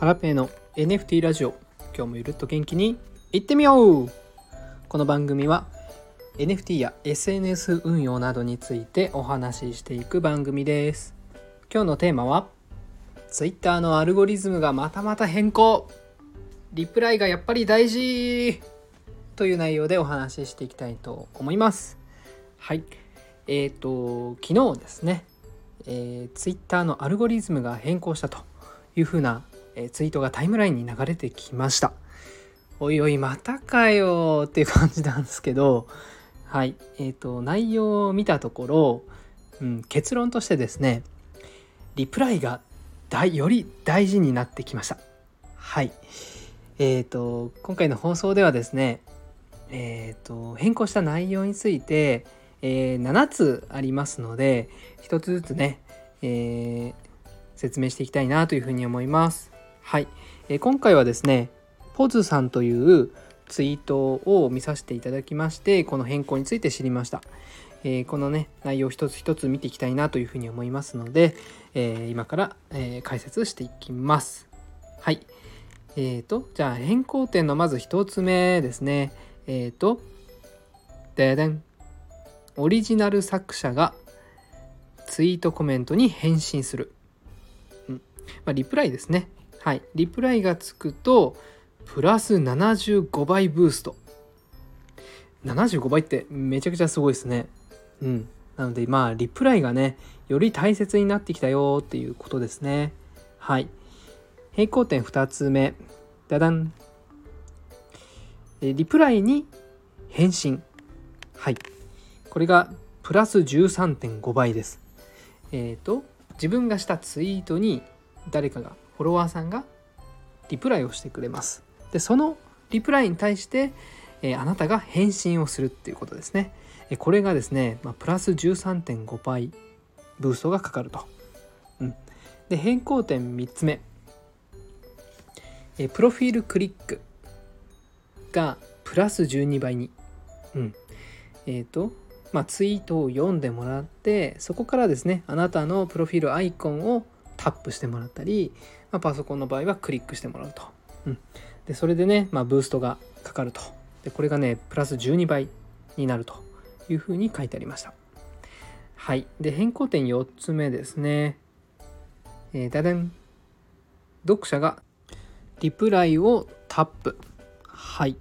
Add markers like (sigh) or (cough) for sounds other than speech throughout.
ハラペーの NFT ラジオ。今日もゆるっと元気にいってみよう。この番組は NFT や SNS 運用などについてお話ししていく番組です。今日のテーマは Twitter のアルゴリズムがまたまた変更。リプライがやっぱり大事という内容でお話ししていきたいと思います。はい。えっ、ー、と昨日ですね、えー、Twitter のアルゴリズムが変更したというふうな、えー、ツイートがタイムラインに流れてきました。おいおいまたかよっていう感じなんですけどはい。えっ、ー、と内容を見たところ、うん、結論としてですねリプライが大より大事になってきました。はい。えっ、ー、と今回の放送ではですねえっ、ー、と変更した内容について、えー、7つありますので1つずつね、えー、説明していきたいなというふうに思います。はい、えー、今回はですねポズさんというツイートを見させていただきましてこの変更について知りました。えー、このね内容一つ一つ見ていきたいなというふうに思いますので、えー、今から、え、解説していきます。はい。えーと、じゃあ変更点のまず1つ目ですね。えっ、ー、と、ででん。オリジナル作者がツイートコメントに返信する。うんまあ、リプライですね。はい。リプライがつくと、プラス75倍ブースト。75倍ってめちゃくちゃすごいですね。うん。なので、まあ、リプライがね、より大切になってきたよっていうことですね。はい。平行点2つ目。ダダン。リプライに返信。はい。これがプラス13.5倍です。えっ、ー、と、自分がしたツイートに誰かが、フォロワーさんがリプライをしてくれます。で、そのリプライに対して、えー、あなたが返信をするっていうことですね。えこれがですね、まあ、プラス13.5倍ブーストがかかると。うん、で変更点3つ目、えプロフィールクリックがプラス12倍に。うん、えっ、ー、とまあ、ツイートを読んでもらってそこからですねあなたのプロフィールアイコンをタップしてもらったり、まあ、パソコンの場合はクリックしてもらうと、うん、でそれでね、まあ、ブーストがかかると。でこれがねプラス12倍になるというふうに書いてありました。はい。で変更点4つ目ですね。えー、だでん読者がリプライをタップ。はい、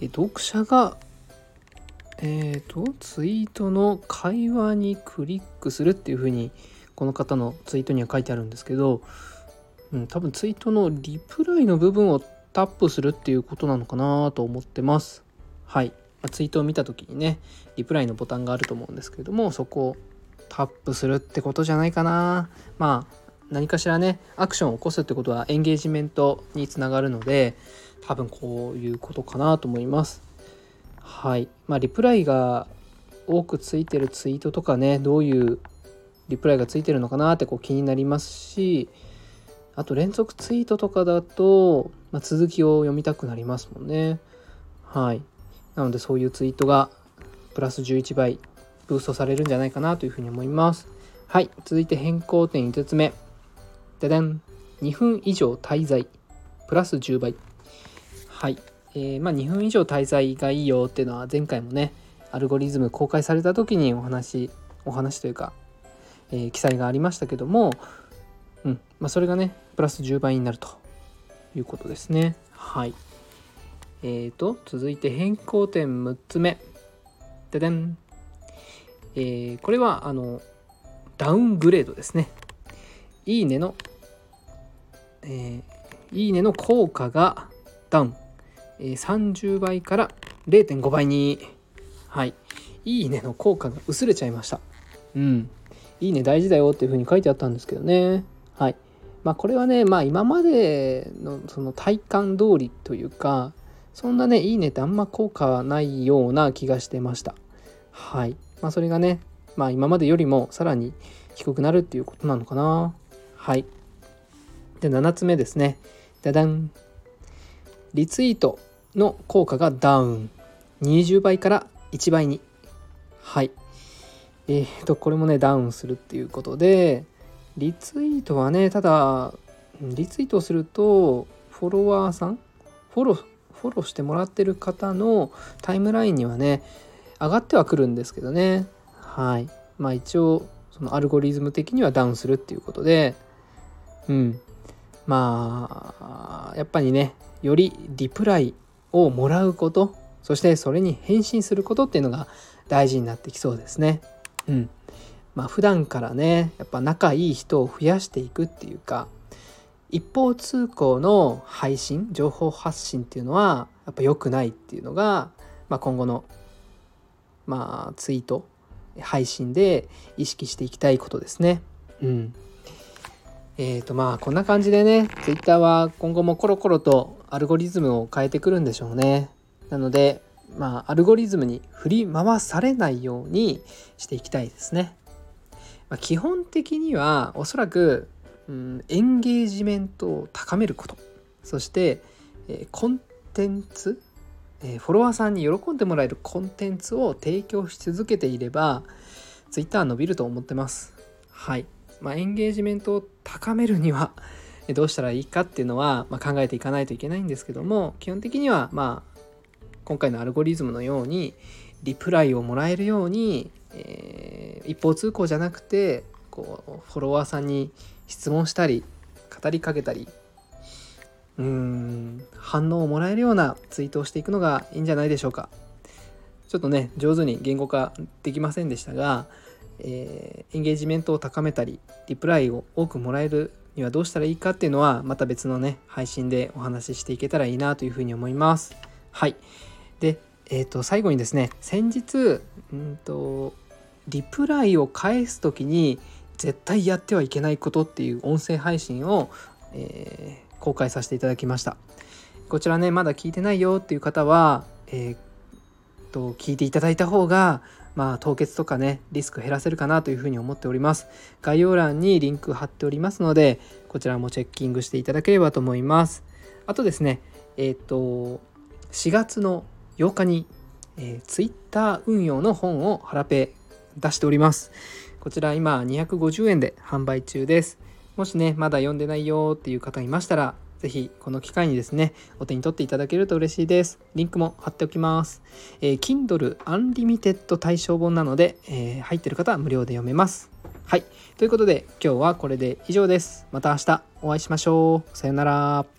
え読者がえっ、ー、と、ツイートの会話にクリックするっていうふうに、この方のツイートには書いてあるんですけど、うん、多分ツイートのリプライの部分をタップするっていうことなのかなと思ってます。はい。まツイートを見た時にね、リプライのボタンがあると思うんですけれども、そこをタップするってことじゃないかな。まあ、何かしらね、アクションを起こすってことはエンゲージメントにつながるので、多分こういうことかなと思います。はいまあリプライが多くついてるツイートとかねどういうリプライがついてるのかなってこう気になりますしあと連続ツイートとかだと、まあ、続きを読みたくなりますもんね。はい。なのでそういうツイートがプラス11倍ブーストされるんじゃないかなというふうに思います。はい。続いて変更点5つ目。ででん2分以上滞在。プラス10倍。はい。えー、まあ、2分以上滞在がいいよっていうのは前回もねアルゴリズム公開された時にお話お話というか、えー、記載がありましたけども、うんまあ、それがねプラス10倍になるということですね。はい。えーと続いて変更点6つ目。ででん、えー、これはあのダウングレードですね。いいねの、えー、いいねの効果がダウン。え30倍から0.5倍に、はい、いいねの効果が薄れちゃいました。うん。いいね大事だよっていうふうに書いてあったんですけどね。はい。まあこれはね、まあ今までのその体感通りというか、そんなね、いいねってあんま効果はないような気がしてました。はい。まあそれがね、まあ今までよりもさらに低くなるっていうことなのかな。はい。で、7つ目ですね。ダダン。リツイートの効果がダウン20倍から1倍にはいえー、とこれもねダウンするっていうことでリツイートはねただリツイートするとフォロワーさんフォローフォローしてもらってる方のタイムラインにはね上がってはくるんですけどね。はい。まあ一応そのアルゴリズム的にはダウンするっていうことで。うん。まあやっぱりねよりリプライをもらうことそしてそれに返信することっていうのが大事になってきそうですね。うんまあ普段からねやっぱ仲いい人を増やしていくっていうか一方通行の配信情報発信っていうのはやっぱ良くないっていうのが、まあ、今後の、まあ、ツイート配信で意識していきたいことですね。うんえーとまあこんな感じでね Twitter は今後もコロコロとアルゴリズムを変えてくるんでしょうね。なのでまあアルゴリズムに振り回されないようにしていきたいですね。まあ、基本的にはおそらく、うん、エンゲージメントを高めることそして、えー、コンテンツ、えー、フォロワーさんに喜んでもらえるコンテンツを提供し続けていれば Twitter は伸びると思ってます。はい。まあ、エンゲージメントを高めるには (laughs) どうしたらいいかっていうのは、まあ、考えていかないといけないんですけども基本的にはまあ今回のアルゴリズムのようにリプライをもらえるように、えー、一方通行じゃなくてこうフォロワーさんに質問したり語りかけたりうーん反応をもらえるようなツイートをしていくのがいいんじゃないでしょうか。ちょっとね上手に言語化できませんでしたがえー、エンゲージメントを高めたりリプライを多くもらえるにはどうしたらいいかっていうのはまた別のね配信でお話ししていけたらいいなというふうに思います。はい。でえ、ー、と最後にですね先日うんとリプライを返す時に絶対やってはいけないことっていう音声配信を、えー、公開させていただきましたこちらねまだ聞いてないよっていう方は、えー、と聞いていただいた方がまあ、凍結とかね、リスク減らせるかなというふうに思っております。概要欄にリンク貼っておりますので、こちらもチェッキングしていただければと思います。あとですね、えっ、ー、と、4月の8日に、えー、Twitter 運用の本をハラペ出しております。こちら今250円で販売中です。もしね、まだ読んでないよっていう方いましたら、ぜひこの機会にですね、お手に取っていただけると嬉しいです。リンクも貼っておきます。えー、Kindle Unlimited 対象本なので、えー、入ってる方は無料で読めます。はい。ということで今日はこれで以上です。また明日お会いしましょう。さよなら。